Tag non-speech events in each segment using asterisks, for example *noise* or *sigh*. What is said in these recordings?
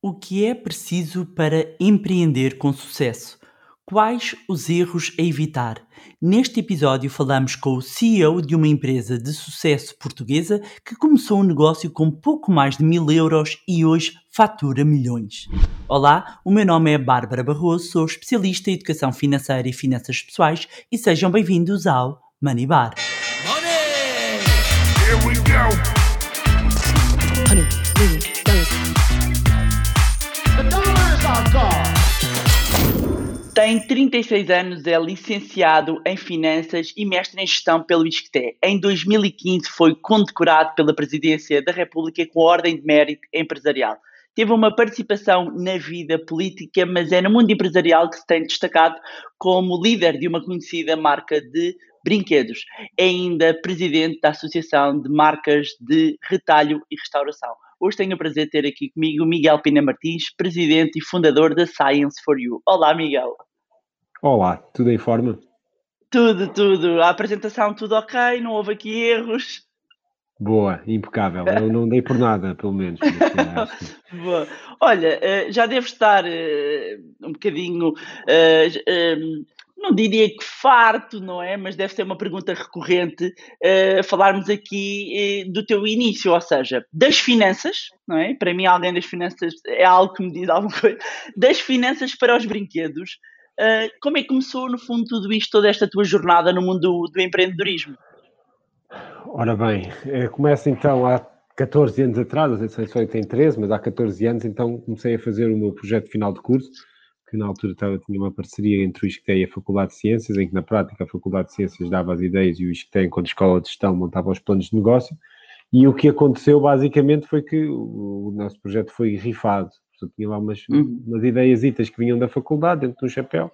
O que é preciso para empreender com sucesso? Quais os erros a evitar? Neste episódio falamos com o CEO de uma empresa de sucesso portuguesa que começou um negócio com pouco mais de mil euros e hoje fatura milhões. Olá, o meu nome é Bárbara Barroso, sou especialista em educação financeira e finanças pessoais e sejam bem-vindos ao Money Bar. Tem 36 anos, é licenciado em Finanças e mestre em Gestão pelo ISCTE. Em 2015 foi condecorado pela Presidência da República com a Ordem de Mérito Empresarial. Teve uma participação na vida política, mas é no mundo empresarial que se tem destacado como líder de uma conhecida marca de brinquedos. É ainda presidente da Associação de Marcas de Retalho e Restauração. Hoje tenho o prazer de ter aqui comigo Miguel Pina Martins, presidente e fundador da Science for You. Olá, Miguel. Olá, tudo em forma? Tudo, tudo. A apresentação, tudo ok, não houve aqui erros. Boa, impecável. Eu não dei por nada, pelo menos. *laughs* Boa. Olha, eh, já devo estar eh, um bocadinho, eh, não diria que farto, não é? Mas deve ser uma pergunta recorrente falarmos aqui do teu início, ou seja, das finanças, não é? Para mim, alguém das finanças é algo que me diz alguma coisa. Das finanças para os brinquedos. Uh, como é que começou, no fundo, tudo isto, toda esta tua jornada no mundo do, do empreendedorismo? Ora bem, eh, começa então há 14 anos atrás, não sei se tem 13, mas há 14 anos, então comecei a fazer o meu projeto final de curso, que na altura estava, tinha uma parceria entre o ISCTE e a Faculdade de Ciências, em que na prática a Faculdade de Ciências dava as ideias e o ISCTE, enquanto escola de gestão, montava os planos de negócio. E o que aconteceu basicamente foi que o nosso projeto foi rifado Portanto, tinha lá umas, uhum. umas ideias que vinham da faculdade, dentro de um chapéu.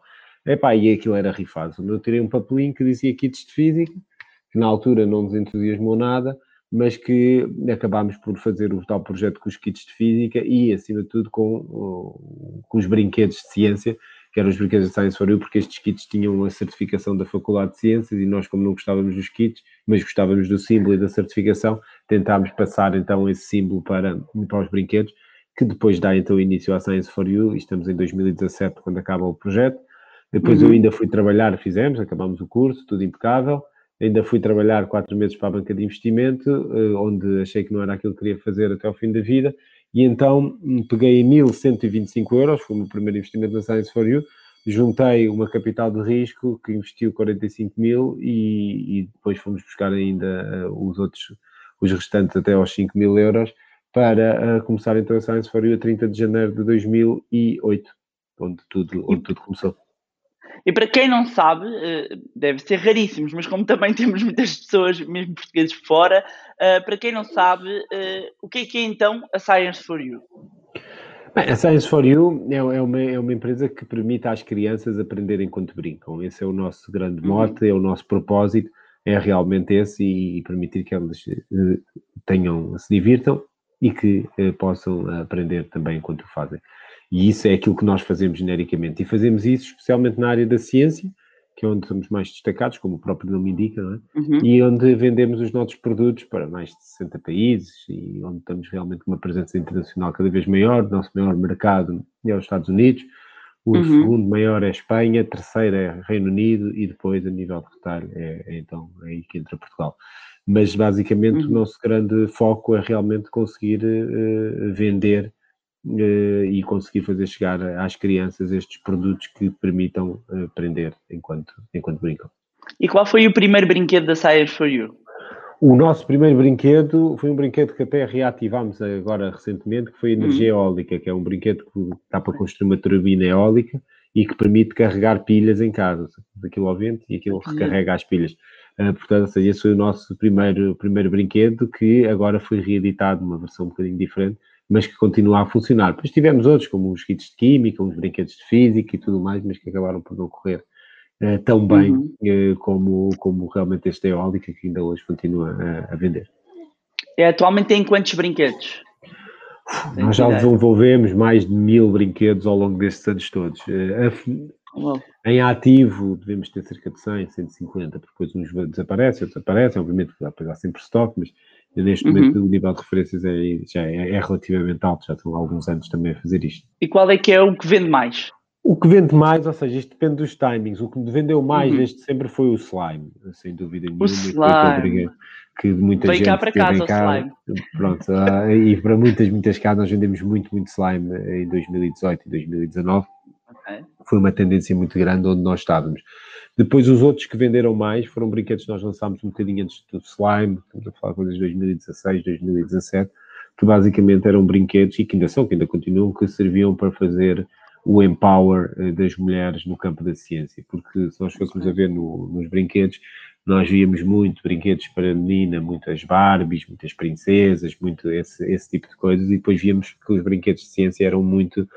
Epá, e aquilo era rifado. Eu tirei um papelinho que dizia kits de física, que na altura não nos entusiasmou nada, mas que acabámos por fazer o tal projeto com os kits de física e, acima de tudo, com, com os brinquedos de ciência, que eram os brinquedos de Science for You, porque estes kits tinham a certificação da Faculdade de Ciências e nós, como não gostávamos dos kits, mas gostávamos do símbolo e da certificação, tentámos passar então esse símbolo para, para os brinquedos que depois dá então início à Science for You, e estamos em 2017 quando acaba o projeto. Depois uhum. eu ainda fui trabalhar, fizemos, acabamos o curso, tudo impecável. Ainda fui trabalhar quatro meses para a banca de investimento, eh, onde achei que não era aquilo que queria fazer até ao fim da vida. E então hum, peguei 1.125 euros, foi o meu primeiro investimento na Science for You, juntei uma capital de risco que investiu 45 mil e, e depois fomos buscar ainda uh, os outros, os restantes até aos 5 mil euros para uh, começar então a Science for You a 30 de janeiro de 2008, onde tudo, onde tudo começou. E para quem não sabe, uh, deve ser raríssimos, mas como também *laughs* temos muitas pessoas, mesmo portugueses fora, uh, para quem não sabe, o que é que é então a Science for You? Bem, a Science for You é, é, uma, é uma empresa que permite às crianças aprenderem enquanto brincam. Esse é o nosso grande uhum. mote, é o nosso propósito, é realmente esse e, e permitir que elas tenham, se divirtam e que eh, possam aprender também enquanto o fazem. E isso é aquilo que nós fazemos genericamente. E fazemos isso especialmente na área da ciência, que é onde somos mais destacados, como o próprio nome indica, é? uhum. e onde vendemos os nossos produtos para mais de 60 países e onde estamos realmente com uma presença internacional cada vez maior. O nosso maior mercado é os Estados Unidos, o uhum. segundo maior é a Espanha, terceiro é Reino Unido e depois, a nível de retalho, é, é então é aí que entra Portugal mas basicamente uhum. o nosso grande foco é realmente conseguir uh, vender uh, e conseguir fazer chegar às crianças estes produtos que permitam uh, aprender enquanto, enquanto brincam. E qual foi o primeiro brinquedo da Science for You? O nosso primeiro brinquedo foi um brinquedo que até reativámos agora recentemente, que foi a energia uhum. eólica, que é um brinquedo que dá para construir uma turbina eólica e que permite carregar pilhas em casa. Aquilo ao vento e aquilo recarrega as pilhas. Uh, portanto, seja, esse foi o nosso primeiro, primeiro brinquedo que agora foi reeditado numa versão um bocadinho diferente, mas que continua a funcionar. Depois tivemos outros, como os kits de química, os brinquedos de física e tudo mais, mas que acabaram por não correr uh, tão bem uhum. uh, como, como realmente este eólica, que ainda hoje continua a, a vender. É, atualmente tem quantos brinquedos? Nós já desenvolvemos mais de mil brinquedos ao longo destes anos todos. Em ativo devemos ter cerca de 100, 150, porque depois uns desaparecem, outros aparecem, obviamente depois há sempre estoque, mas Neste uhum. momento o nível de referências é, já é, é, relativamente alto, já estão há alguns anos também a fazer isto. E qual é que é o que vende mais? O que vende mais, ou seja, isto depende dos timings. O que vendeu mais uhum. desde sempre foi o slime, sem dúvida nenhuma. O slime. Que muita Veio gente cá para casa o slime. Pronto, uh, e para muitas, muitas casas nós vendemos muito, muito slime em 2018 e 2019. Okay. Foi uma tendência muito grande onde nós estávamos. Depois, os outros que venderam mais foram brinquedos que nós lançámos um bocadinho antes do Slime, estamos a falar coisas de 2016, 2017, que basicamente eram brinquedos, e que ainda são, que ainda continuam, que serviam para fazer o empower eh, das mulheres no campo da ciência. Porque se nós fôssemos a ver no, nos brinquedos, nós víamos muito brinquedos para menina, muitas Barbies, muitas princesas, muito esse, esse tipo de coisas, e depois víamos que os brinquedos de ciência eram muito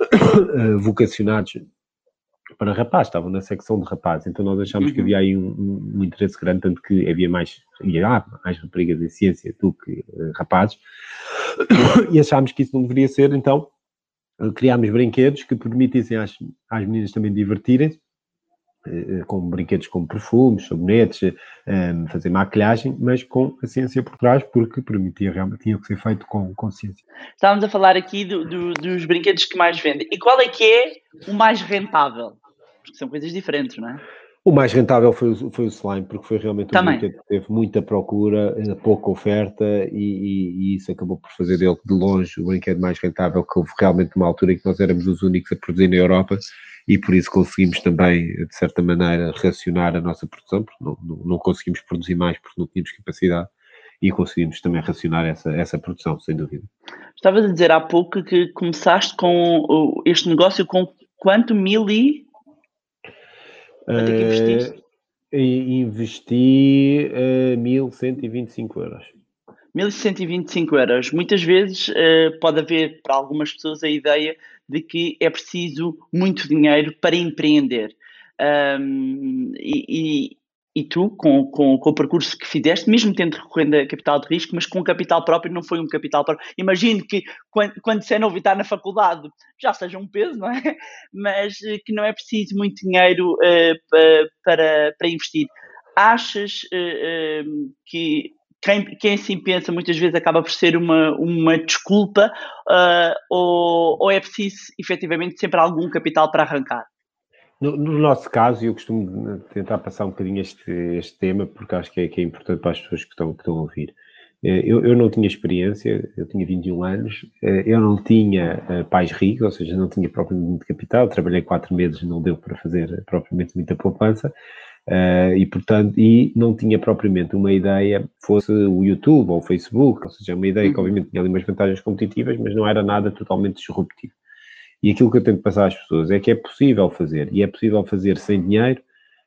*coughs* eh, vocacionados para rapazes, estavam na secção de rapazes, então nós achámos uhum. que havia aí um, um, um, interesse grande, tanto que havia mais, havia mais raparigas em ciência do que uh, rapazes, *coughs* e achámos que isso não deveria ser, então criámos brinquedos que permitissem às, às meninas também divertirem-se, eh, com brinquedos como perfumes, sabonetes, um, fazer maquilhagem, mas com a ciência por trás, porque permitia realmente, tinha que ser feito com, com ciência. Estávamos a falar aqui do, do, dos brinquedos que mais vendem. E qual é que é o mais rentável? Porque são coisas diferentes, não é? O mais rentável foi, foi o slime, porque foi realmente um brinquedo que teve muita procura, eh, pouca oferta, e, e, e, isso acabou por fazer dele, de longe, o brinquedo mais rentável, que houve realmente uma altura em que nós éramos os únicos a produzir na Europa, e por isso conseguimos também, de certa maneira, racionar a nossa produção, porque não, não, não conseguimos produzir mais porque não tínhamos capacidade, e conseguimos também racionar essa, essa produção, sem dúvida. Estavas a dizer há pouco que começaste com este negócio com quanto mil e Quanto é que investiste? Uh, investi uh, 1.125 euros. 1.125 euros. Muitas vezes uh, pode haver para algumas pessoas a ideia de que é preciso muito dinheiro para empreender. Um, e, e tu, com, com, com, o percurso que fizeste, mesmo tendo recorrendo a capital de risco, mas com capital próprio, não foi um capital próprio. Imagino que quando, quando se é novo e está na faculdade, já seja um peso, não é? *laughs* Mas eh, que não é preciso muito dinheiro uh, para, para investir. Achas uh, que quem, quem assim pensa muitas vezes acaba por ser uma, uma desculpa ou, ou é preciso efetivamente sempre algum capital para arrancar? No, no, nosso caso, eu costumo tentar passar um bocadinho este, este tema, porque acho que é, que é importante para as pessoas que estão, que estão a ouvir. Eh, eu, eu, não tinha experiência, eu tinha 21 anos, eh, eu não tinha eh, pais ricos, ou seja, não tinha propriamente capital, trabalhei quatro meses, não deu para fazer propriamente muita poupança, e portanto, e não tinha propriamente uma ideia, fosse o YouTube ou o Facebook, ou seja, uma ideia que uhum. obviamente tinha ali umas vantagens competitivas, mas não era nada totalmente disruptivo. E aquilo que eu tento passar às pessoas é que é possível fazer, e é possível fazer sem dinheiro,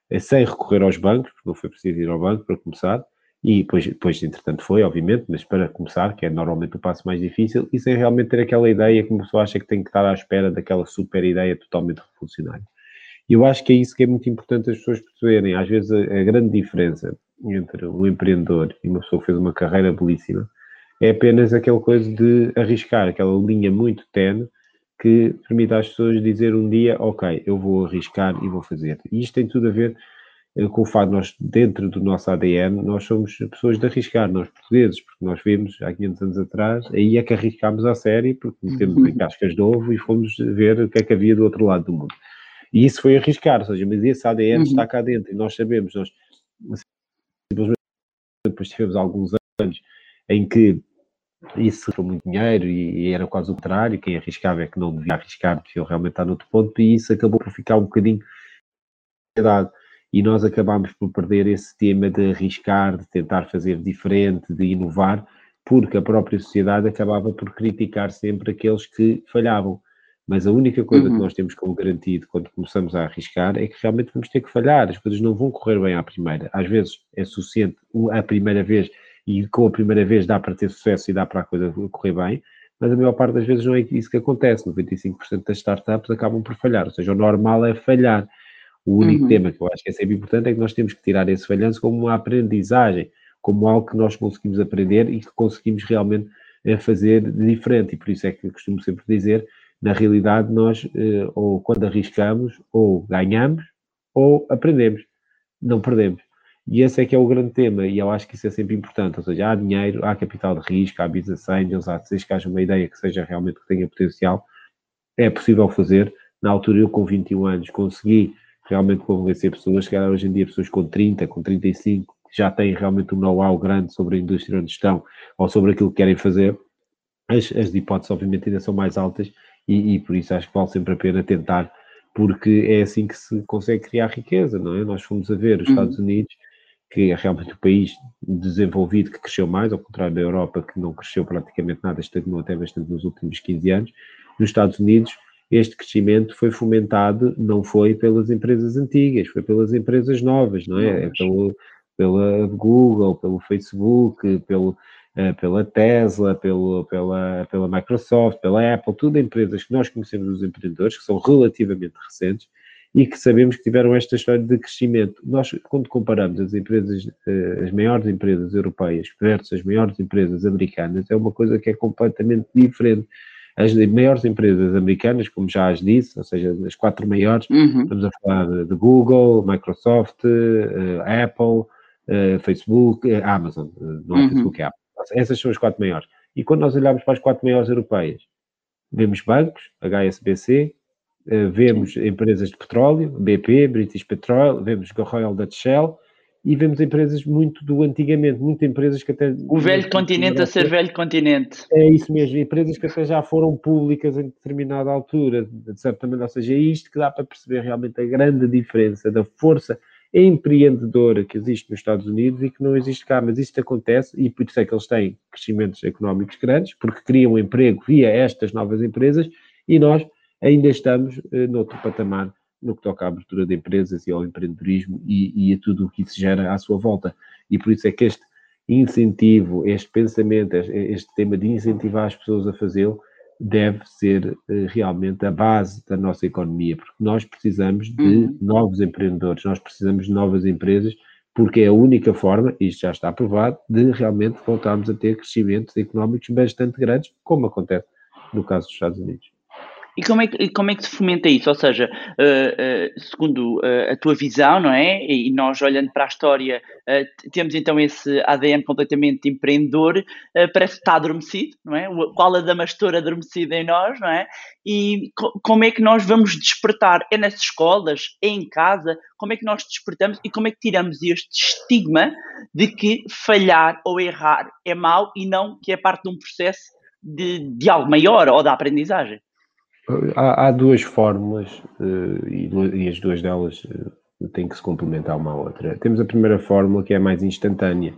é sem recorrer aos bancos, porque não foi preciso ir ao banco para começar, e depois, depois entretanto foi, obviamente, mas para começar, que é normalmente o passo mais difícil, e sem realmente ter aquela ideia que uma pessoa acha que tem que estar à espera daquela super ideia totalmente revolucionária. E eu acho que é isso que é muito importante as pessoas perceberem. Às vezes a, a grande diferença entre um empreendedor e uma pessoa que fez uma carreira belíssima é apenas aquela coisa de arriscar, aquela linha muito tenue que permita às pessoas dizer um dia, ok, eu vou arriscar e vou fazer. E isto tem tudo a ver eh, com o fato de nós, dentro do nosso ADN, nós somos pessoas de arriscar, nós portugueses, porque nós vimos há 500 anos atrás, aí é que arriscámos a série, porque metemos uhum. em cascas de ovo e fomos ver o que é que havia do outro lado do mundo. E isso foi arriscar, ou seja, mas esse ADN uhum. está cá dentro e nós sabemos, nós simplesmente depois tivemos alguns anos em que isso foi muito dinheiro e, era quase o contrário, quem arriscava é que não devia arriscar, devia realmente estar noutro ponto, e isso acabou por ficar um bocadinho e nós acabámos por perder esse tema de arriscar, de tentar fazer diferente, de inovar, porque a própria sociedade acabava por criticar sempre aqueles que falhavam. Mas a única coisa uhum. que nós temos como garantido quando começamos a arriscar é que realmente vamos ter que falhar, as coisas não vão correr bem à primeira. Às vezes é suficiente a primeira vez e com a primeira vez dá para ter sucesso e dá para a coisa correr bem, mas a maior parte das vezes não é isso que acontece. 95% das startups acabam por falhar, ou seja, o normal é falhar. O único uhum. tema que eu acho que é sempre importante é que nós temos que tirar esse falhanço como uma aprendizagem, como algo que nós conseguimos aprender e que conseguimos realmente eh, fazer diferente. E por isso é que eu costumo sempre dizer, na realidade, nós, eh, ou quando arriscamos, ou ganhamos, ou aprendemos, não perdemos. E esse é que é o grande tema, e eu acho que isso é sempre importante, ou seja, há dinheiro, há capital de risco, há business angels, há seja que haja uma ideia que seja realmente que tenha potencial, é possível fazer. Na altura eu com 21 anos consegui realmente convencer pessoas, que hoje em dia pessoas com 30, com 35, que já têm realmente um know-how grande sobre a indústria onde estão, ou sobre aquilo que querem fazer, as, as hipóteses obviamente ainda são mais altas, e, e por isso acho que vale sempre a pena tentar porque é assim que se consegue criar riqueza, não é? Nós fomos a ver os uhum. Estados Unidos, que é realmente o país desenvolvido que cresceu mais, ao contrário da Europa, que não cresceu praticamente nada, estagnou até bastante nos últimos 15 anos. Nos Estados Unidos, este crescimento foi fomentado, não foi pelas empresas antigas, foi pelas empresas novas, não é? É pelo, pela Google, pelo Facebook, pelo, pela Tesla, pelo, pela, pela Microsoft, pela Apple, tudo empresas que nós conhecemos os empreendedores, que são relativamente recentes e que sabemos que tiveram esta história de crescimento. Nós, quando comparamos as empresas, uh, as maiores empresas europeias versus as maiores empresas americanas, é uma coisa que é completamente diferente. As maiores empresas americanas, como já as disse, ou seja, as quatro maiores, uhum. estamos a falar de Google, Microsoft, uh, Apple, Facebook, Amazon, não é uhum. Facebook, é Apple. Essas são as quatro maiores. E quando nós olhamos para as quatro maiores europeias, vemos bancos, HSBC, vemos empresas de petróleo, BP, British Petroleum, vemos Royal Dutch Shell, e vemos empresas muito do antigamente, muitas empresas que até. O velho continente a ser velho continente. É isso mesmo, empresas que até já foram públicas em determinada altura, de certa maneira, ou seja, é isto que dá para perceber realmente a grande diferença da força empreendedora que existe nos Estados Unidos e que não existe cá, mas isto acontece e por isso é que eles têm crescimentos económicos grandes, porque criam emprego via estas novas empresas e nós ainda estamos eh, noutro patamar no que toca à abertura de empresas e ao empreendedorismo e, e a tudo o que isso gera à sua volta. E por isso é que este incentivo, este pensamento, este tema de incentivar as pessoas a fazê-lo, deve ser uh, realmente a base da nossa economia, porque nós precisamos de uhum. novos empreendedores, nós precisamos de novas empresas, porque é a única forma, isto já está provado, de realmente voltarmos a ter crescimentos económicos bastante grandes, como acontece no caso dos Estados Unidos. E como é que, como é que se fomenta isso? Ou seja, uh, uh, segundo uh, a tua visão, não é? E, nós olhando para a história, temos então esse ADN completamente empreendedor, parece que está adormecido, não é? Qual a damastor adormecida em nós, não é? E co como é que nós vamos despertar? É nas escolas? É em casa? Como é que nós despertamos e como é que tiramos este estigma de que falhar ou errar é mau e não que é parte de um processo de, de algo maior ou da aprendizagem? Há, há duas fórmulas uh, e, e, as duas delas uh, têm que se complementar uma à outra. Temos a primeira fórmula que é mais instantânea,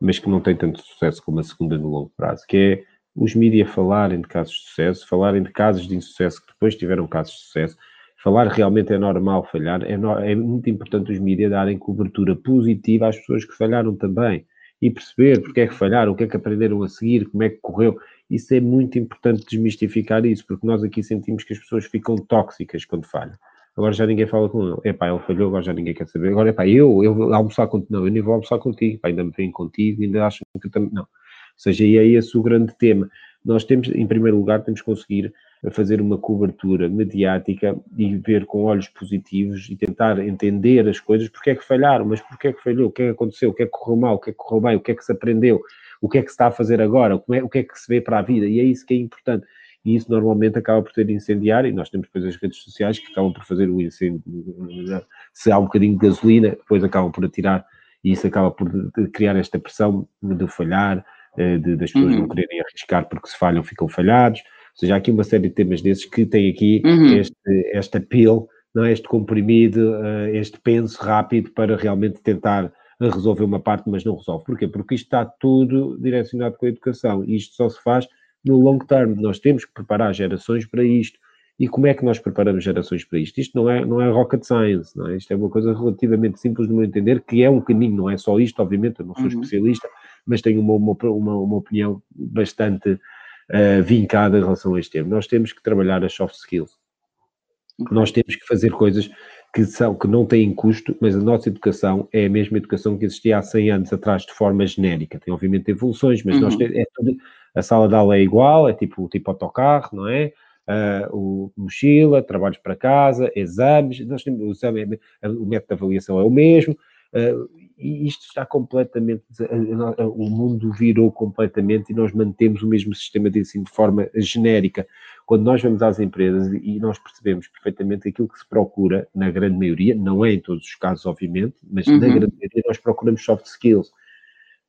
mas que não tem tanto sucesso como a segunda no longo prazo, que é os mídias falarem de casos de sucesso, falarem de casos de insucesso que depois tiveram casos de sucesso. Falar realmente é normal falhar, é, no, é muito importante os mídias darem cobertura positiva às pessoas que falharam também e perceber porque é que falharam, o que é que aprenderam a seguir, como é que correu. Isso é muito importante desmistificar isso, porque nós aqui sentimos que as pessoas ficam tóxicas quando falham. Agora já ninguém fala com ele. Epá, ele falhou, agora já ninguém quer saber. Agora, epá, eu, eu vou almoçar contigo. Não, eu nem vou almoçar contigo. Epá, ainda me vem contigo, ainda acham que eu também... Não. Ou seja, e é esse o grande tema. Nós temos, em primeiro lugar, temos que conseguir fazer uma cobertura mediática e ver com olhos positivos e tentar entender as coisas, porque é que falharam, mas porque é que falhou, o que é que aconteceu, o que é que correu mal, o que é que correu bem, o que é que se aprendeu, o que é que se está a fazer agora, o, é, o que é que se vê para a vida, e é isso que é importante. E isso normalmente acaba por ter incendiar, e nós temos depois as redes sociais que acabam por fazer o incêndio. Se há um bocadinho de gasolina, depois acabam por atirar, e isso acaba por criar esta pressão de falhar, eh, de, das pessoas uhum. não quererem arriscar porque se falham ficam falhados. Ou seja, há aqui uma série de temas desses que têm aqui uhum. este, esta pill, não é? este comprimido, eh, este penso rápido para realmente tentar resolver uma parte, mas não resolve. Porquê? Porque isto está tudo direcionado com a educação e isto só se faz no long term. Nós temos que preparar gerações para isto. E como é que nós preparamos gerações para isto? Isto não é, não é rocket science, não é? Isto é uma coisa relativamente simples de meu entender, que é um caminho, não é só isto, obviamente, eu não sou uhum. especialista, mas tenho uma, uma, uma, uma opinião bastante uh, vincada em relação a este tema. Nós temos que trabalhar as soft skills. Nós temos que fazer coisas que, são, que não têm custo, mas a nossa educação é a mesma educação que existia há 100 anos atrás, de forma genérica. Tem, obviamente, evoluções, mas uhum. nós temos, é tudo, a sala de aula é igual, é tipo, tipo autocarro, não é? Uh, o mochila, trabalhos para casa, exames, nós temos, o, exame, é o método de avaliação é o mesmo, uh, e isto está completamente. O mundo virou completamente e nós mantemos o mesmo sistema de ensino de forma genérica. Quando nós vamos às empresas e nós percebemos perfeitamente aquilo que se procura, na grande maioria, não é em todos os casos, obviamente, mas uhum. na grande maioria nós procuramos soft skills.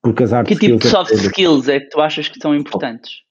Porque as hard que tipo de soft é skills é que tu achas que são importantes?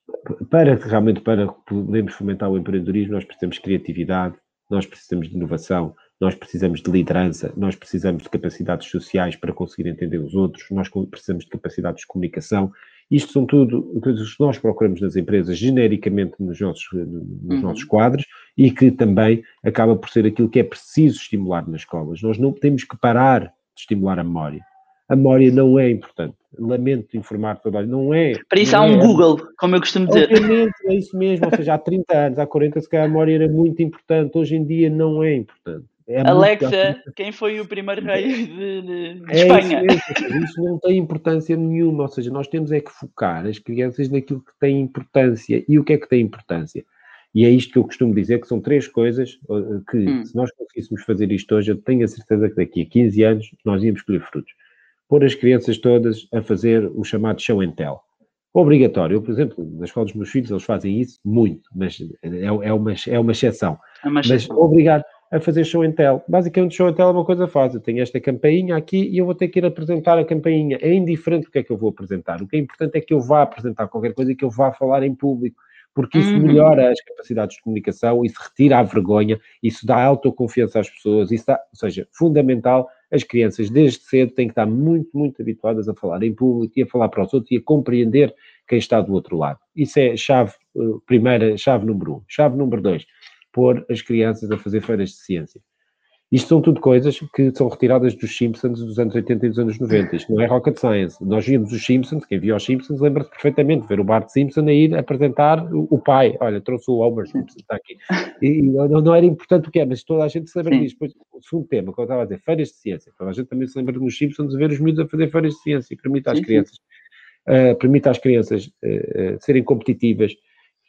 Para realmente para podermos fomentar o empreendedorismo, nós precisamos de criatividade, nós precisamos de inovação, nós precisamos de liderança, nós precisamos de capacidades sociais para conseguir entender os outros, nós precisamos de capacidades de comunicação. Isto são tudo coisas que nós procuramos nas empresas, genericamente nos nossos, nos uhum. nossos quadros, e que também acaba por ser aquilo que é preciso estimular nas escolas. Nós não temos que parar de estimular a memória. A memória não é importante. Lamento informar toda não é. Para isso há um é. Google, como eu costumo dizer. Obviamente, é isso mesmo. Ou seja, há 30 anos, há 40, se calhar a memória era muito importante. Hoje em dia não é importante. É Alexa, quem foi o primeiro rei de, de, de é Espanha? Isso, isso, não tem importância nenhuma, ou seja, nós temos é que focar as crianças naquilo que tem importância. E o que é que tem importância? E é isto que eu costumo dizer, que são três coisas eh, que, hum. se nós conseguíssemos fazer isto hoje, eu tenho a certeza que daqui a 15 anos nós íamos colher frutos. Pôr as crianças todas a fazer o chamado show and tell. Obrigatório. Eu, por exemplo, na escola dos meus filhos, eles fazem isso muito, mas é, é, uma, é uma exceção. É uma exceção. Mas obrigado a fazer show and tell. Basicamente, show and tell é uma coisa fácil. Tenho esta campainha aqui e eu vou ter que ir apresentar a campainha. É indiferente o que é que eu vou apresentar. O que é importante é que eu vá apresentar qualquer coisa e que eu vá falar em público, porque isso uhum. melhora as capacidades de comunicação, isso retira a vergonha, isso dá autoconfiança às pessoas, isso dá, ou seja, fundamental. As crianças, desde cedo, têm que estar muito, muito habituadas a falar em público e a falar para os outros e a compreender quem está do outro lado. Isso é chave, eh, primeira, chave número um. Chave número dois pôr as crianças a fazer feiras de ciência. Isto são tudo coisas que são retiradas dos Simpsons dos anos 80 e dos anos 90. Isto não é rocket science. Nós vimos os Simpsons, quem viu os Simpsons lembra-se perfeitamente de ver o Bart Simpson a ir apresentar o pai. Olha, trouxe o Homer Simpson, está aqui. E não, não era importante o que é, mas toda a gente se lembra Sim. disso. Depois, o segundo tema, que eu estava a dizer, feiras de ciência. Toda a gente também se lembra nos Simpsons de ver os miúdos a fazer feiras de ciência e permite às Sim. crianças, uh, permite às crianças uh, uh, serem competitivas,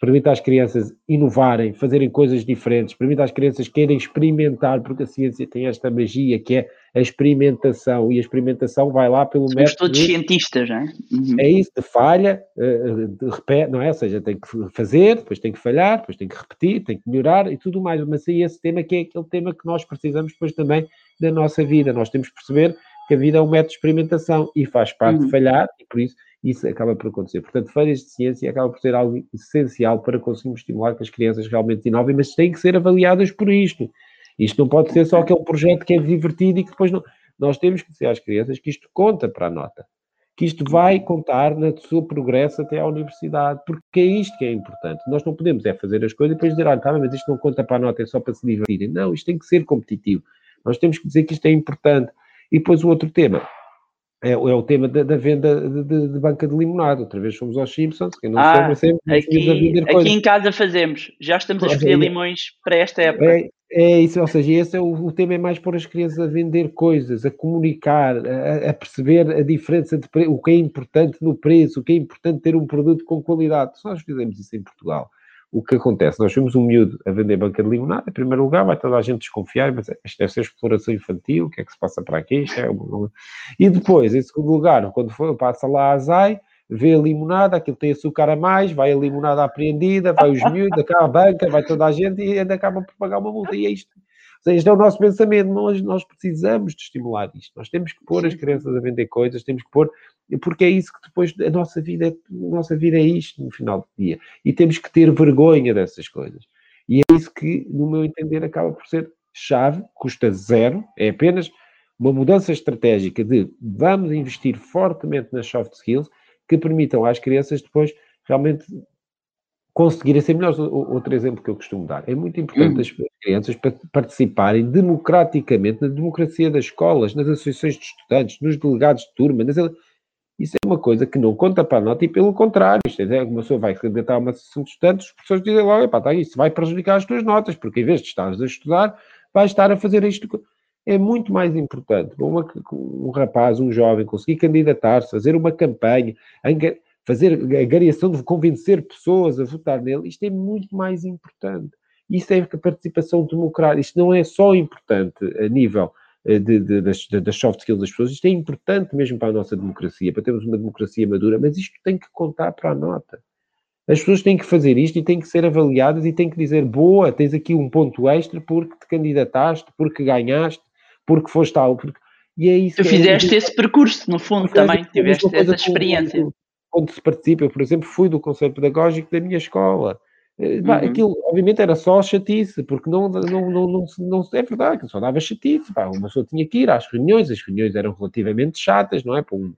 permite às crianças inovarem, fazerem coisas diferentes, permite às crianças querem experimentar, porque a ciência tem esta magia que é a experimentação, e a experimentação vai lá pelo Somos método... todos cientistas, não é? Uhum. É isso, de falha, eh, de repete, não é? Ou seja, tem que fazer, depois tem que falhar, depois tem que repetir, tem que melhorar e tudo mais, mas aí esse tema que é aquele tema que nós precisamos depois também da nossa vida, nós temos que perceber que a vida é um método de experimentação e faz parte uhum. de falhar, e por isso isso acaba por acontecer. Portanto, feiras de ciência acaba por ser algo essencial para conseguirmos estimular que as crianças realmente inovem, mas têm que ser avaliadas por isto. Isto não pode ser só aquele projeto que é divertido e que depois não. Nós temos que dizer às crianças que isto conta para a nota, que isto vai contar no seu progresso até à universidade, porque é isto que é importante. Nós não podemos é fazer as coisas e depois dizer, ah, tá, mas isto não conta para a nota, é só para se divertirem. Não, isto tem que ser competitivo. Nós temos que dizer que isto é importante. E depois o outro tema, é, é o tema da, da venda de, de, de, banca de limonada. Outra vez fomos aos Simpsons, quem não ah, soube, sempre aqui, a vender aqui em casa fazemos. Já estamos a escolher limões para esta época. É, é, isso, ou seja, esse é o, o, tema é mais pôr as crianças a vender coisas, a comunicar, a, a, perceber a diferença de o que é importante no preço, o que é importante ter um produto com qualidade. Se nós fizemos isso em Portugal, o que acontece? Nós vemos um miúdo a vender banca de limonada, em primeiro lugar, vai toda a gente desconfiar, mas isto deve ser exploração infantil, o que é que se passa para aqui? É uma... E depois, em segundo lugar, quando for, passa lá a Zai, vê a limonada, aquilo tem açúcar a mais, vai a limonada apreendida, vai os miúdos, acaba a banca, vai toda a gente e ainda acaba por pagar uma multa. E é isto. Este é o nosso pensamento. Nós, nós precisamos de estimular isto. Nós temos que pôr as crianças a vender coisas, temos que pôr porque é isso que depois a nossa vida, é, a nossa vida é isto no final do dia. E temos que ter vergonha dessas coisas. E é isso que, no meu entender, acaba por ser chave, custa zero, é apenas uma mudança estratégica de vamos investir fortemente nas soft skills que permitam às crianças depois realmente conseguirem ser melhores. Outro exemplo que eu costumo dar. É muito importante uhum. as crianças participarem democraticamente na democracia das escolas, nas associações de estudantes, nos delegados de turma, nas isso é uma coisa que não conta para nota e pelo contrário, isto é, uma pessoa vai candidatar uma sessão de estudantes, as pessoas dizem logo, epá, tá, isso vai prejudicar as tuas notas, porque em vez de estares a estudar, vais estar a fazer isto. É muito mais importante uma, um rapaz, um jovem, conseguir candidatar-se, fazer uma campanha, fazer a gareação de convencer pessoas a votar nele, isto é muito mais importante. Isso é a participação democrática, isto não é só importante a nível de, de, das, das soft skills das pessoas. Isto é importante mesmo para a nossa democracia, para termos uma democracia madura, mas isto tem que contar para a nota. As pessoas têm que fazer isto e têm que ser avaliadas e têm que dizer: boa, tens aqui um ponto extra porque te candidataste, porque ganhaste, porque foste tal. Porque... E é isso. Tu fizeste é... esse percurso, no fundo, também, tiveste essa experiência. Quando se participa, eu, por exemplo, fui do Conselho Pedagógico da minha escola. Eh, uhum. Aquilo, obviamente, era só chatice, porque não, não, não, não, não, é verdade, que só dava chatice. Pá, uma pessoa tinha que ir às reuniões, as reuniões eram relativamente chatas, não é? Por um,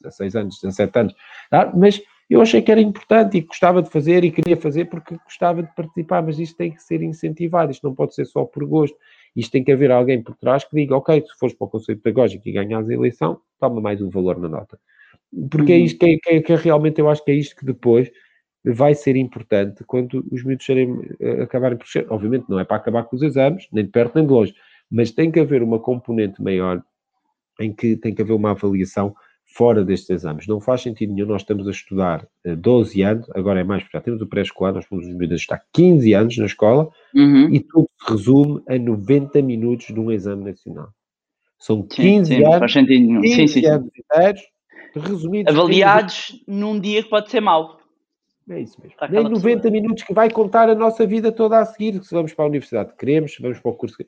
16 anos, 17 anos, tá? mas eu achei que era importante e gostava de fazer e queria fazer porque gostava de participar, mas isto tem que ser incentivado, isto não pode ser só por gosto. Isto tem que haver alguém por trás que diga, ok, se fores para o Conselho Pedagógico e ganhas a eleição, toma mais um valor na nota. Porque é uhum. é isto que, que, que, realmente eu acho que é isto que depois vai ser importante quando os miúdos serem, eh, acabarem por ser. Obviamente não é para acabar com os exames, nem de perto nem de longe, mas tem que haver uma componente maior em que tem que haver uma avaliação fora destes exames. Não faz sentido nenhum, nós estamos a estudar 12 eh, anos, agora é mais, já temos o pré-escolar, nós fomos os miúdos estar 15 anos na escola uhum. e tudo se resume a 90 minutos de um exame nacional. São 15 sim, sim, anos, faz sentido nenhum. 15 sim, sim, anos inteiros, resumidos. Avaliados num dia que pode ser mau. É isso mesmo. Nem 90 pessoa. minutos que vai contar a nossa vida toda a seguir, se vamos para a universidade que queremos, se vamos para o curso que...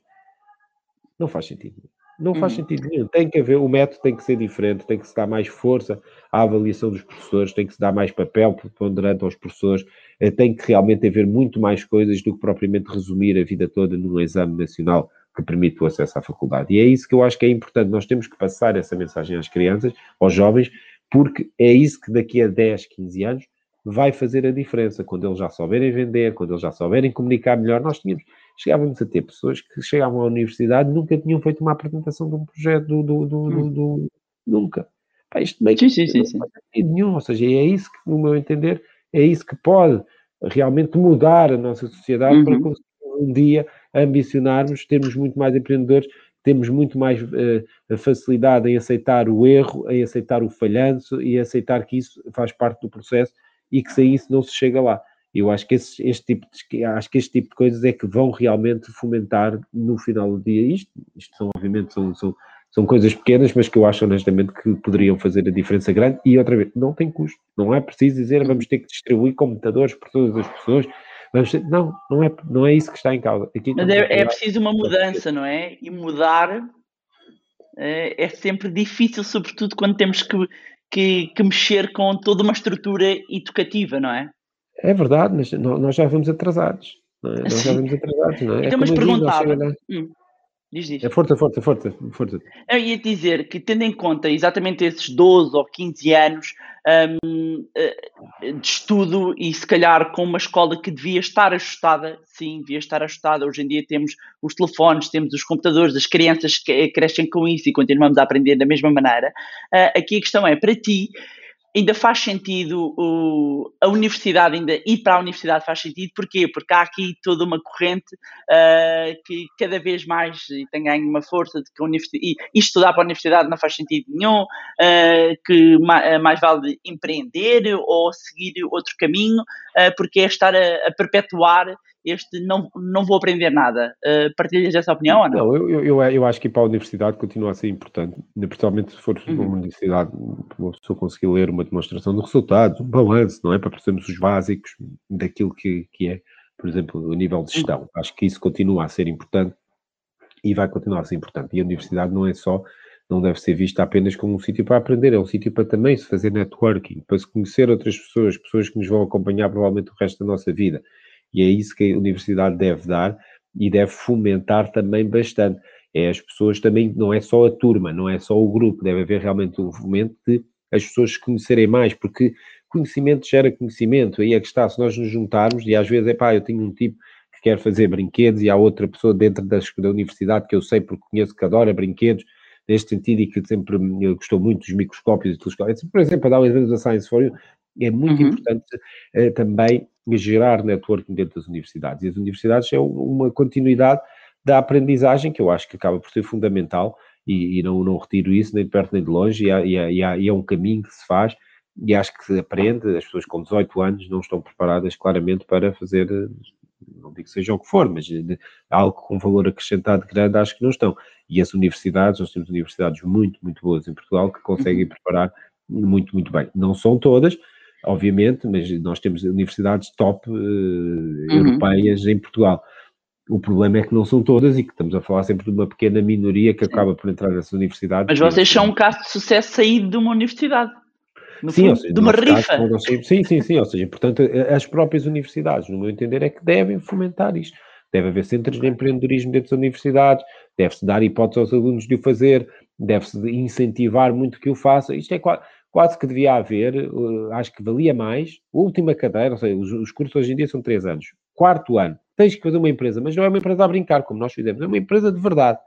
Não faz sentido. Não faz uhum. sentido nenhum. Tem que haver, o método tem que ser diferente, tem que se dar mais força à avaliação dos professores, tem que se dar mais papel ponderante aos professores, eh, tem que realmente haver muito mais coisas do que propriamente resumir a vida toda num exame nacional que permite o acesso à faculdade. E é isso que eu acho que é importante. Nós temos que passar essa mensagem às crianças, aos jovens, porque é isso que daqui a 10, 15 anos vai fazer a diferença. Quando eles já souberem vender, quando eles já souberem comunicar melhor, nós tínhamos chegávamos a ter pessoas que chegavam à universidade e nunca tinham feito uma apresentação de um projeto do, do, do, do, hum. do nunca. Pá, isto meio sim, sim, sim, sim. nenhum, ou seja, é isso que, no meu entender, é isso que pode realmente mudar a nossa sociedade uhum. para conseguir um dia ambicionarmos, termos muito mais empreendedores, temos muito mais uh, facilidade em aceitar o erro, em aceitar o falhanço e aceitar que isso faz parte do processo e que sem isso não se chega lá. Eu acho que esse, este tipo de, acho que este tipo de coisas é que vão realmente fomentar no final do dia isto. Isto são, obviamente, são, são, são coisas pequenas, mas que eu acho honestamente que poderiam fazer a diferença grande. E outra vez, não tem custo. Não é preciso dizer vamos ter que distribuir computadores por todas as pessoas. Ter, não, não é, não é isso que está em causa. Aqui mas é, é preciso uma mudança, não é? E mudar é, é sempre difícil, sobretudo quando temos que, que, que mexer com toda uma estrutura educativa, não é? É verdade, mas nós já vamos atrasados. É? Nós já vamos atrasados, não é? Então, é mas perguntava. Hum. Diz, diz. É força, força, força, força. Eu ia dizer que, tendo em conta exatamente esses 12 ou 15 anos um, eh, de estudo e se calhar com uma escola que devia estar ajustada, sim, devia estar ajustada. Hoje em dia temos os telefones, temos os computadores, as crianças crescem com isso e continuamos a aprender da mesma maneira. Uh, aqui a questão é, para ti, ainda faz sentido o, a universidade, ainda ir para a universidade faz sentido, porquê? Porque há aqui toda uma corrente uh, que cada vez mais tem ganho uma força de que a universidade, e, e estudar para a universidade não faz sentido nenhum, uh, que mais, mais, vale empreender ou seguir outro caminho, uh, porque é estar a, a perpetuar este não, não vou aprender nada. Uh, partilhas essa opinião ou não? Não, eu, eu, eu acho que ir para a universidade continua a ser importante, principalmente se for uhum. uma universidade, uma pessoa conseguir ler uma demonstração de resultados, um balanço, não é? Para percebermos os básicos daquilo que, que é, por exemplo, o nível de gestão. Uhum. Acho que isso continua a ser importante e vai continuar a ser importante. E a universidade não é só, não deve ser vista apenas como um sítio para aprender, é um sítio para também se fazer networking, para se conhecer outras pessoas, pessoas que nos vão acompanhar provavelmente o resto da nossa vida e é isso que a universidade deve dar e deve fomentar também bastante. É as pessoas também, não é só a turma, não é só o grupo, deve haver realmente um fomento de as pessoas se conhecerem mais, porque conhecimento gera conhecimento, aí é que está, se nós nos juntarmos, e às vezes é pá, eu tenho um tipo que quer fazer brinquedos e há outra pessoa dentro da, da universidade que eu sei porque conheço que adora brinquedos, neste sentido, e que sempre gostou muito dos microscópios e telescópios. Por exemplo, a dar o exemplo da Science for You, é muito uhum. importante uh, também gerar networking dentro das universidades. E as universidades é uma continuidade da aprendizagem que eu acho que acaba por ser fundamental e, e não, não retiro isso nem de perto nem de longe, e, há, e, há, e, é um caminho que se faz e acho que se aprende, as pessoas com 18 anos não estão preparadas claramente para fazer não digo que seja o que for, mas de, algo com valor acrescentado grande, acho que não estão. E as universidades, nós temos universidades muito, muito boas em Portugal que conseguem uhum. preparar muito, muito bem. Não são todas, obviamente, mas nós temos universidades top uh, uhum. europeias em Portugal. O problema é que não são todas e que estamos a falar sempre de uma pequena minoria que acaba por entrar nessas universidades. Mas vocês são um caso de sucesso saído de uma universidade. sim, fundo, seja, de uma rifa. Caso, sim, sim, sim. Ou seja, portanto, as próprias universidades, no meu entender, é que devem fomentar isto. Deve haver centros de empreendedorismo dentro das universidades, deve-se dar hipótese aos alunos de o fazer, deve-se incentivar muito que o faça. Isto é quase, quase que devia haver, uh, acho que valia mais, última cadeira, ou seja, os, os cursos hoje em dia são três anos. Quarto ano, tens que fazer uma empresa, mas não é uma empresa a brincar, como nós fizemos, é uma empresa de verdade.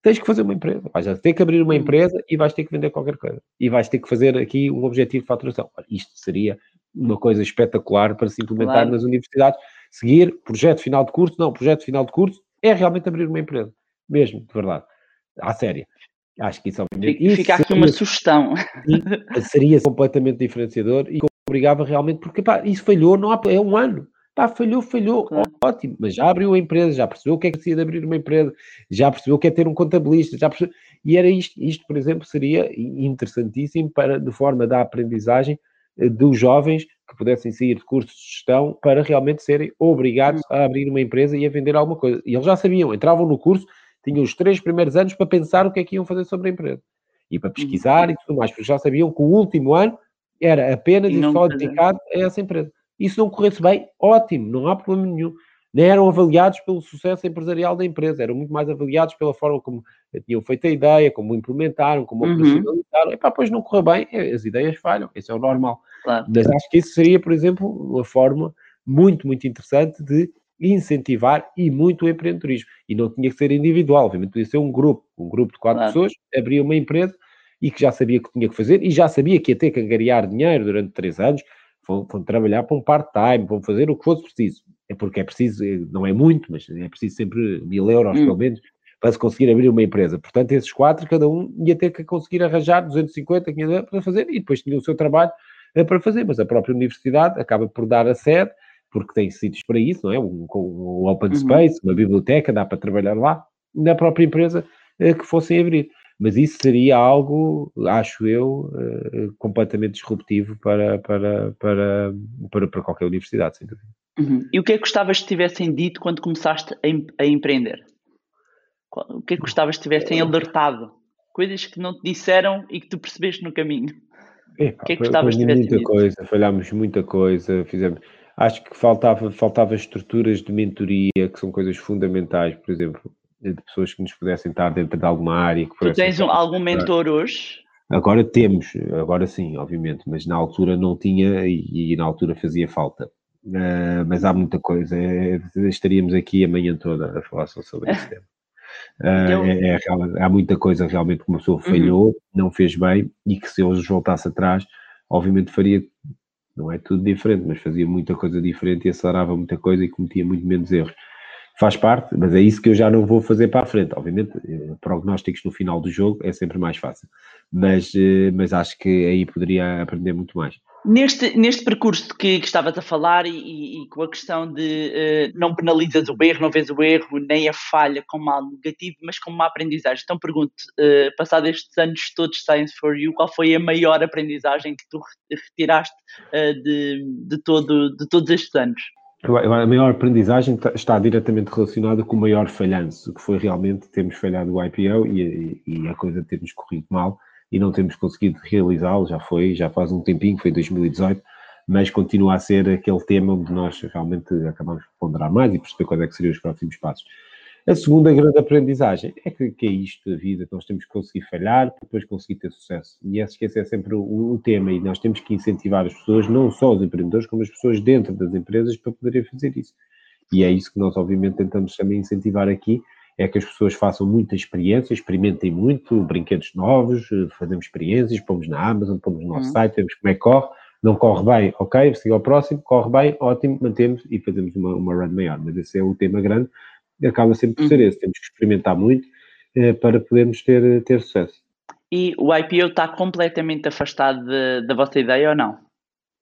Tens que fazer uma empresa, vais ter que abrir uma uhum. empresa e vais ter que vender qualquer coisa. E vais ter que fazer aqui um objetivo de faturação. Isto seria uma coisa espetacular para se implementar claro. nas universidades. Seguir, projeto final de curso, não, projeto final de curso é realmente abrir uma empresa. Mesmo, de verdade. À séria. Acho que isso, obviamente. Fica, fica aqui seria, uma sugestão. Seria completamente diferenciador e obrigava realmente, porque pá, isso falhou, não há, é um ano. Pá, falhou, falhou, claro. ótimo, mas já abriu a empresa, já percebeu o que é que precisa de abrir uma empresa, já percebeu o que é ter um contabilista, já percebeu, e era isto, isto, por exemplo, seria interessantíssimo para, de forma da aprendizagem eh, dos jovens que pudessem sair de cursos de gestão para realmente serem obrigados a abrir uma empresa e a vender alguma coisa. E eles já sabiam, entravam no curso, tinham os três primeiros anos para pensar o que é que iam fazer sobre a empresa e para pesquisar uhum. e tudo mais, porque já sabiam que o último ano era apenas e, e só dedicado a essa empresa. E se não corresse bem, ótimo, não há problema nenhum. Nem eram avaliados pelo sucesso empresarial da empresa, eram muito mais avaliados pela forma como tinham feito a ideia, como implementaram, como uhum. operacionalizaram. Epá, pois não correu bem, é, as ideias falham, isso é o normal. Claro. Mas acho que isso seria, por exemplo, uma forma muito, muito interessante de incentivar e muito o empreendedorismo. E não tinha que ser individual, obviamente podia ser um grupo, um grupo de quatro claro. pessoas, abria uma empresa e que já sabia que tinha que fazer e já sabia que ia ter que angariar dinheiro durante três anos, vão, vão trabalhar para um part-time, vão fazer o que fosse preciso. É porque é preciso, eh, não é muito, mas é preciso sempre mil euros, hum. pelo menos, para se conseguir abrir uma empresa. Portanto, esses quatro, cada um ia ter que conseguir arranjar 250, 500 euros para fazer e depois tinha o seu trabalho eh, para fazer. Mas a própria universidade acaba por dar a sede, porque tem sítios para isso, não é? Um, um open uhum. space, uma biblioteca, dá para trabalhar lá, na própria empresa eh, que fossem abrir. Mas isso seria algo, acho eu, eh, completamente disruptivo para, para, para, para, para qualquer universidade, sem dúvida. Uhum. E o que é que gostavas que tivessem dito quando começaste a, a empreender? O que é que gostavas que tivessem alertado? Coisas que não te disseram e que tu percebeste no caminho. Epa, o que é que gostavas que tivessem muita dito? coisa, falhámos muita coisa, fizemos Acho que faltava, faltava estruturas de mentoria, que são coisas fundamentais, por exemplo, de pessoas que nos pudessem estar dentro de alguma área. Que tu tens um, algum mentor hoje? Agora temos, agora sim, obviamente, mas na altura não tinha e, e na altura fazia falta. Uh, mas há muita coisa, é, estaríamos aqui a manhã toda a falar só sobre esse *laughs* tema. Uh, é, é, há muita coisa realmente que uma pessoa uhum. falhou, uhum. não fez bem e que se hoje voltasse atrás, obviamente faria não é tudo diferente, mas fazia muita coisa diferente e acelerava muita coisa e cometia muito menos erros. Faz parte, mas é isso que eu já não vou fazer para a frente. Obviamente, eh, prognósticos no final do jogo é sempre mais fácil, mas, eh, mas acho que aí poderia aprender muito mais. Neste, neste percurso que, que estavas a falar e, e, com a questão de uh, não penalizas o erro, não vês o erro, nem a falha como algo negativo, mas como uma aprendizagem. Então pergunto, uh, passados estes anos todos Science for You, qual foi a maior aprendizagem que tu retiraste uh, de, de, todo, de todos estes anos? A maior aprendizagem está diretamente relacionada com o maior falhanço, que foi realmente termos falhado o IPO e, e a coisa termos corrido mal e não temos conseguido realizá-lo, já foi, já faz um tempinho, foi 2018, mas continua a ser aquele tema onde nós realmente acabamos de ponderar mais e perceber quais é que seriam os próximos passos. A segunda grande aprendizagem é que, que é isto da vida, nós temos que conseguir falhar para depois conseguir ter sucesso. E esse, esse é sempre o, o, tema e nós temos que incentivar as pessoas, não só os empreendedores, como as pessoas dentro das empresas para poderem fazer isso. E é isso que nós obviamente tentamos também incentivar aqui, é que as pessoas façam muita experiência, experimentem muito, brinquedos novos, eh, fazemos experiências, pomos na Amazon, pomos no nosso uhum. site, vemos como é que corre, não corre bem, ok, siga ao próximo, corre bem, ótimo, mantemos e fazemos uma, uma run maior, mas esse é o tema grande, acaba sempre por ser uhum. esse, temos que experimentar muito eh, para podermos ter, ter sucesso. E o IPO está completamente afastado da vossa ideia ou não?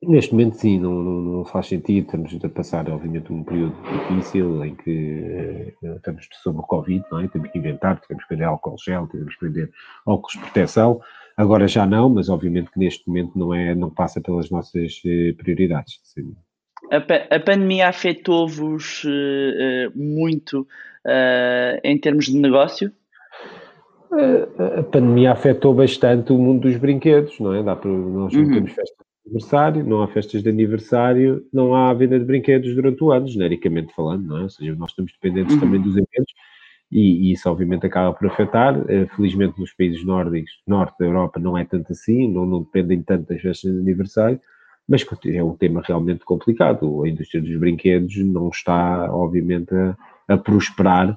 Neste momento, sim, não, não, não, faz sentido. Estamos a passar, obviamente, um período difícil em que uh, estamos sobre o Covid, não é? Temos que inventar, temos que vender álcool gel, temos que vender óculos de proteção. Agora já não, mas obviamente que neste momento não, é, não passa pelas nossas uh, prioridades. Sim. A, a, pandemia afetou-vos uh, muito em termos de negócio? A, a pandemia afetou bastante o mundo dos brinquedos, não é? Dá para, nós não uhum. temos festa aniversário, não há festas de aniversário, não há venda de brinquedos durante o ano, genericamente falando, não é? Ou seja, nós estamos dependentes uhum. também dos eventos e, e, isso obviamente acaba por afetar. Uh, felizmente nos países nórdicos, norte da Europa, não é tanto assim, não, não dependem tanto das festas de aniversário, mas é um tema realmente complicado. A indústria dos brinquedos não está, obviamente, a, a prosperar eh,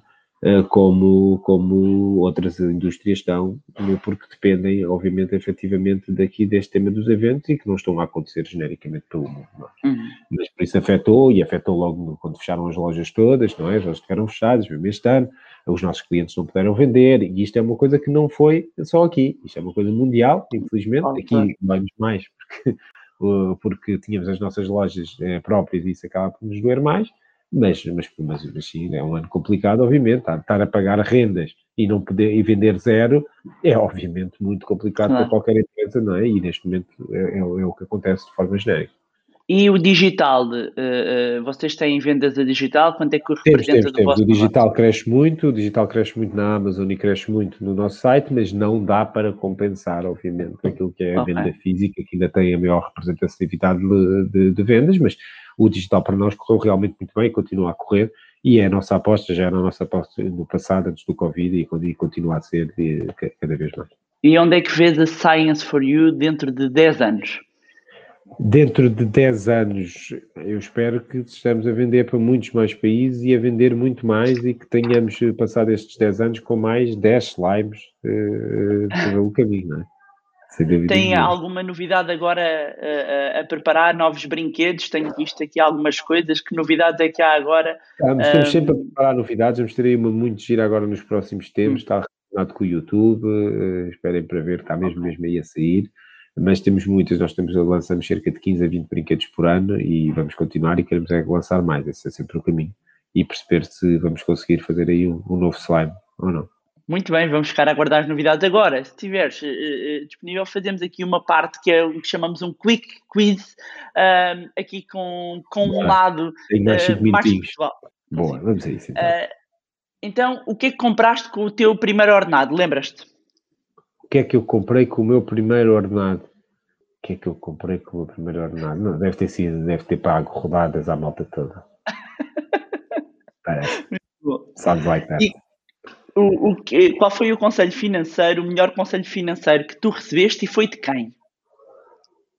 como, como outras indústrias estão, porque dependem, obviamente, efetivamente daqui deste tema dos eventos e que não estão a acontecer genericamente pelo mundo. É? Uhum. Mas por isso afetou, e afetou logo quando fecharam as lojas todas, não é? As lojas ficaram fechadas, mesmo este ano, os nossos clientes não puderam vender, e isto é uma coisa que não foi só aqui, isto é uma coisa mundial, infelizmente, oh, aqui vamos mais, porque, *laughs* porque tínhamos as nossas lojas eh, próprias e isso acaba por nos doer mais, mas, mas, mas, mas sim, é um ano complicado, obviamente. Estar a pagar rendas e não poder e vender zero é obviamente muito complicado claro. para qualquer empresa, não é? E neste momento é, é, é o que acontece de forma genérica. E o digital, uh, uh, vocês têm vendas a digital? Quanto é que representa temos, temos, do temos. O digital negócio? cresce muito, o digital cresce muito na Amazon e cresce muito no nosso site, mas não dá para compensar, obviamente, aquilo que é a okay. venda física, que ainda tem a maior representatividade de, de, de vendas, mas o digital para nós correu realmente muito bem e continua a correr, e é a nossa aposta, já era a nossa aposta no passado, antes do Covid, e continua a ser cada vez mais. E onde é que vês a Science for You dentro de 10 anos? Dentro de 10 anos, eu espero que estejamos a vender para muitos mais países e a vender muito mais e que tenhamos passado estes 10 anos com mais 10 slimes uh, pelo caminho, não é? Tem alguma novidade agora a, a, a, preparar novos brinquedos? Tenho visto aqui algumas coisas. Que novidades é que há agora? Estamos, estamos um... sempre a preparar novidades. Vamos ter aí uma muito gira agora nos próximos tempos. Hum. Está relacionado com o YouTube. Uh, esperem para ver, está mesmo, mesmo aí a sair. Mas temos muitas, nós temos, lançamos cerca de 15 a 20 brinquedos por ano e vamos continuar e queremos é lançar mais. Esse é sempre o caminho. E perceber se vamos conseguir fazer aí um, um novo slime ou não. Muito bem, vamos ficar a aguardar as novidades agora. Se estiveres uh, uh, disponível, fazemos aqui uma parte que é o que chamamos um quick quiz, uh, aqui com, com um lado Tem mais, uh, mais pessoal. Boa, vamos a isso. Então. então, o que é que compraste com o teu primeiro ordenado? Lembras-te? O que é que eu comprei com o meu primeiro ordenado? O que é que eu comprei com o meu primeiro ordenado? Não, deve ter sido, deve ter pago rodadas à malta toda. *laughs* Parece. Sounds like that. E, o, o, qual foi o conselho financeiro, o melhor conselho financeiro que tu recebeste e foi de quem?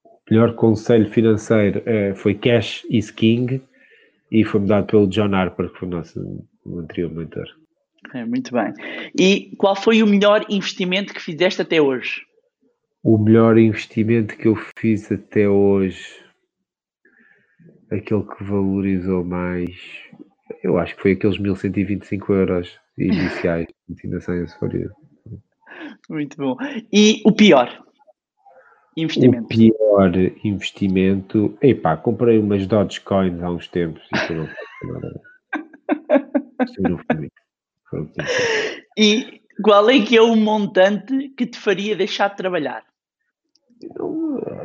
O melhor conselho financeiro uh, foi Cash is King e foi-me dado pelo John Harper, que foi o nosso anterior mentor. É, muito bem. E qual foi o melhor investimento que fizeste até hoje? O melhor investimento que eu fiz até hoje, aquele que valorizou mais, eu acho que foi aqueles 1125 euros iniciais de ensinação e Muito bom. E o pior investimento? O pior investimento. Epá, comprei umas Dogecoins há uns tempos e *laughs* foram. e qual é que é o montante que te faria deixar de trabalhar?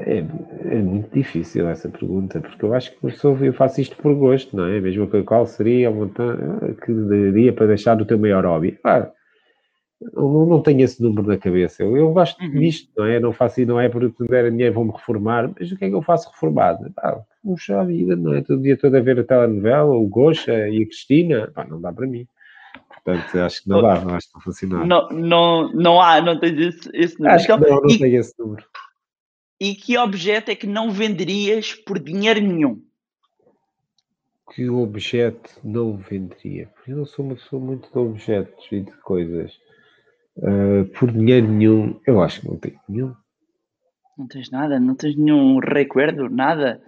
É, é, muito difícil essa pergunta, porque eu acho que eu faço isto por gosto, não é? Mesmo que qual seria o montante que daria para deixar o teu maior hobby? Ah, não, não tenho esse número na cabeça. Eu, eu gosto uhum. disto, não é? Não faço não é porque me der dinheiro vou-me reformar, mas o que é que eu faço reformado? Ah, puxa a vida, não é? Todo dia todo a ver a telenovela, o Gosha e a Cristina, ah, não dá para mim. Portanto, acho que não dá, não acho que não funciona. Não, não, não há, não tens esse, esse número. Acho que não, não e... tenho esse número. E que objeto é que não venderias por dinheiro nenhum? Que objeto não venderia? Porque eu não sou uma pessoa muito de objetos e de coisas. Uh, por dinheiro nenhum, eu acho que não tenho nenhum. Não tens nada? Não tens nenhum recuerdo? Nada?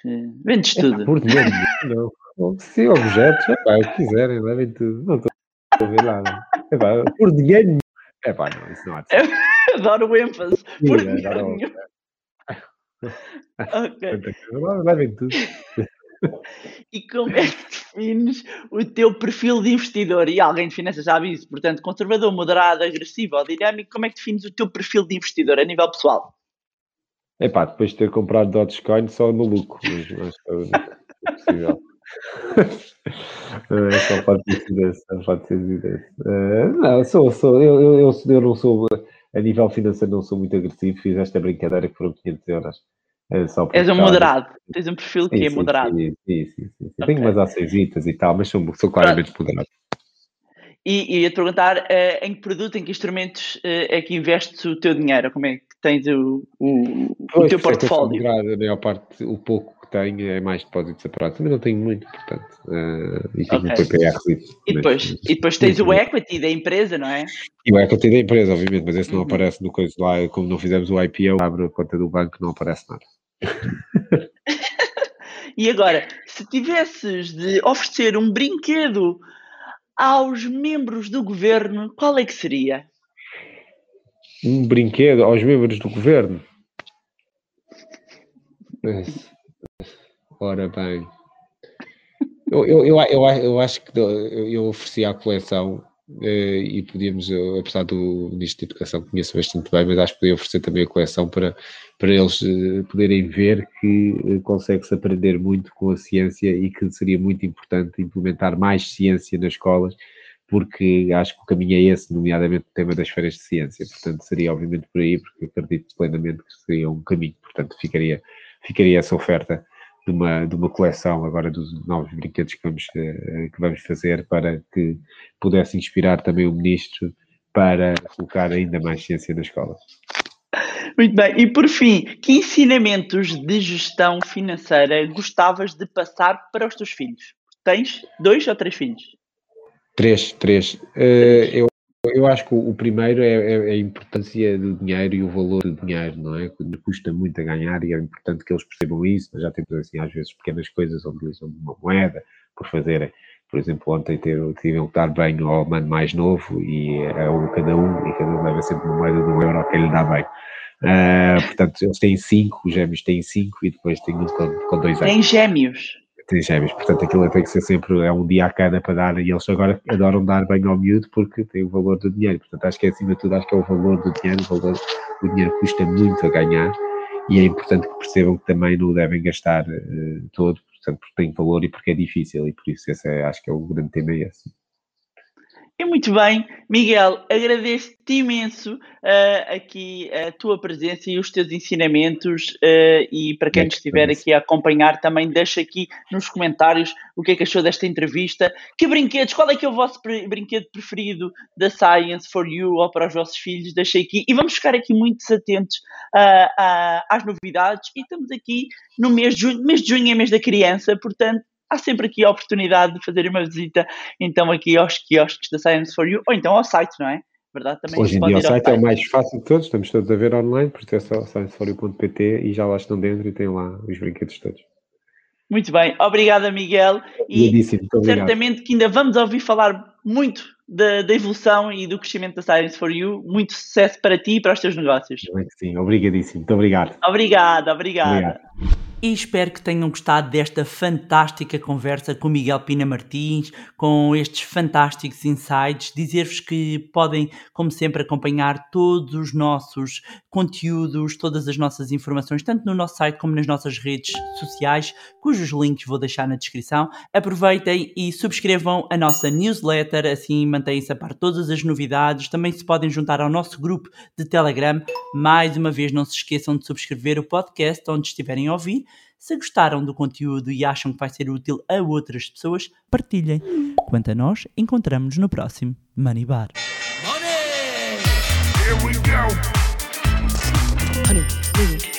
Que... Vendes é, tudo? Por dinheiro nenhum, não. Se objetos, é pá, quiserem, levem tudo. Não estou a ver nada. É pá, por dinheiro nenhum. É pá, não, isso não há de ser. *laughs* Adoro o ênfase. Por Sim, adoro, *laughs* Ok. Levem tudo. *laughs* E como é que defines o teu perfil de investidor? E alguém de finanças sabe isso, portanto, conservador, moderado, agressivo ou dinâmico, como é que defines o teu perfil de investidor a nível pessoal? Epá, depois de ter comprado Dogecoin, só maluco, mas acho que é possível. *laughs* É, só pode ter sido esse, só pode ter sido esse. Eh, não, sou, sou, eu, eu, eu, eu não sou, a nível financeiro não sou muito agressivo, fiz esta brincadeira que foram 500 euros. eh, só És um moderado, tens um perfil que Sim, é sim, moderado. Sim, sim, sim, sim. Ok. Tenho umas açõesitas e tal, mas sou, sou claramente moderado. E, e ia-te perguntar eh, em que produto, em que instrumentos eh, é que investes o teu dinheiro? Como é que tens o, o, o Pois, teu por isso é eu portfólio? moderado, a maior parte, o pouco tenho é mais depósitos separados. Também não tenho muito, portanto. eh, e tenho Ok. um PPR. E depois, e depois tens o equity da empresa, não é? E o equity da empresa, obviamente, mas esse não Uhum. aparece no coisa lá, como não fizemos o IPO, abre a conta do banco, não aparece nada. *laughs* E agora, se tivesses de oferecer um brinquedo aos membros do governo, qual é que seria? Um brinquedo aos membros do governo. Mas, ora bem. Eu, eu, eu, eu, eu acho que eu, ofereci à coleção eh, e podíamos, apesar do Ministro da Educação conheço bastante bem, mas acho que podia oferecer também a coleção para, para eles eh, poderem ver que eh, consegue-se aprender muito com a ciência e que seria muito importante implementar mais ciência nas escolas, porque acho que o caminho é esse, nomeadamente o tema das feiras de ciência. Portanto, seria obviamente por aí, porque acredito plenamente que seria um caminho. Portanto, ficaria, ficaria essa oferta de uma, de uma coleção agora dos novos brinquedos que vamos, eh, que vamos fazer para que pudesse inspirar também o Ministro para colocar ainda mais ciência na escola. Muito bem. E por fim, que ensinamentos de gestão financeira gostavas de passar para os teus filhos? Tens dois ou três filhos? Três, três. Eh, eu, eu acho que o, primeiro é, é a importância do dinheiro e o valor do dinheiro, não é? Custa muito a ganhar e é importante que eles percebam isso. Nós já temos, assim, às vezes, pequenas coisas onde utilizam uma moeda por fazerem. Por exemplo, ontem tiveram que dar banho ao mano mais novo e é um cada um, e cada um leva sempre uma moeda de um euro que lhe dá bem. Ah, portanto, eles têm cinco, os gêmeos têm cinco e depois tem um com, com dois anos Tem gêmeos. Tem gêmeos, portanto aquilo tem que ser sempre é um dia a cada para dar e eles agora adoram dar banho ao miúdo porque tem o valor do dinheiro, portanto acho que é acima de tudo acho que é o valor do dinheiro, o valor o dinheiro custa muito a ganhar e é importante que percebam que também não o devem gastar eh, todo, portanto porque tem valor e porque é difícil e por isso esse é, acho que é o grande tema é esse. E muito bem, Miguel, agradeço-te imenso uh, aqui a tua presença e os teus ensinamentos. Uh, e para quem estiver aqui a acompanhar, também deixa aqui nos comentários o que é que achou desta entrevista. Que brinquedos, qual é que é o vosso brinquedo preferido da Science for You ou para os vossos filhos? Deixa aqui. E vamos ficar aqui muito atentos uh, às novidades. E estamos aqui no mês de junho. Mês de junho é mês da criança, portanto. Há sempre aqui a oportunidade de fazer uma visita então aqui aos quiosques da Science for You, ou então ao site, não é? Verdade, também Hoje em dia o ao site é o mais fácil de todos, estamos todos a ver online, por isso é só e já lá estão dentro e têm lá os brinquedos todos. Muito bem, obrigada Miguel. E certamente que ainda vamos ouvir falar muito da, da evolução e do crescimento da Science for You. Muito sucesso para ti e para os teus negócios. Sim, obrigadíssimo, muito obrigado. Obrigada, obrigada. Obrigado. E espero que tenham gostado desta fantástica conversa com Miguel Pina Martins, com estes fantásticos insights. Dizer-vos que podem, como sempre, acompanhar todos os nossos conteúdos, todas as nossas informações, tanto no nosso site como nas nossas redes sociais, cujos links vou deixar na descrição. Aproveitem e subscrevam a nossa newsletter, assim mantêm-se a par todas as novidades. Também se podem juntar ao nosso grupo de Telegram. Mais uma vez, não se esqueçam de subscrever o podcast onde estiverem a ouvir. Se gostaram do conteúdo e acham que vai ser útil a outras pessoas, partilhem. Quanto a nós, encontramos-nos no próximo Money Bar. Money! Here we go. Dude.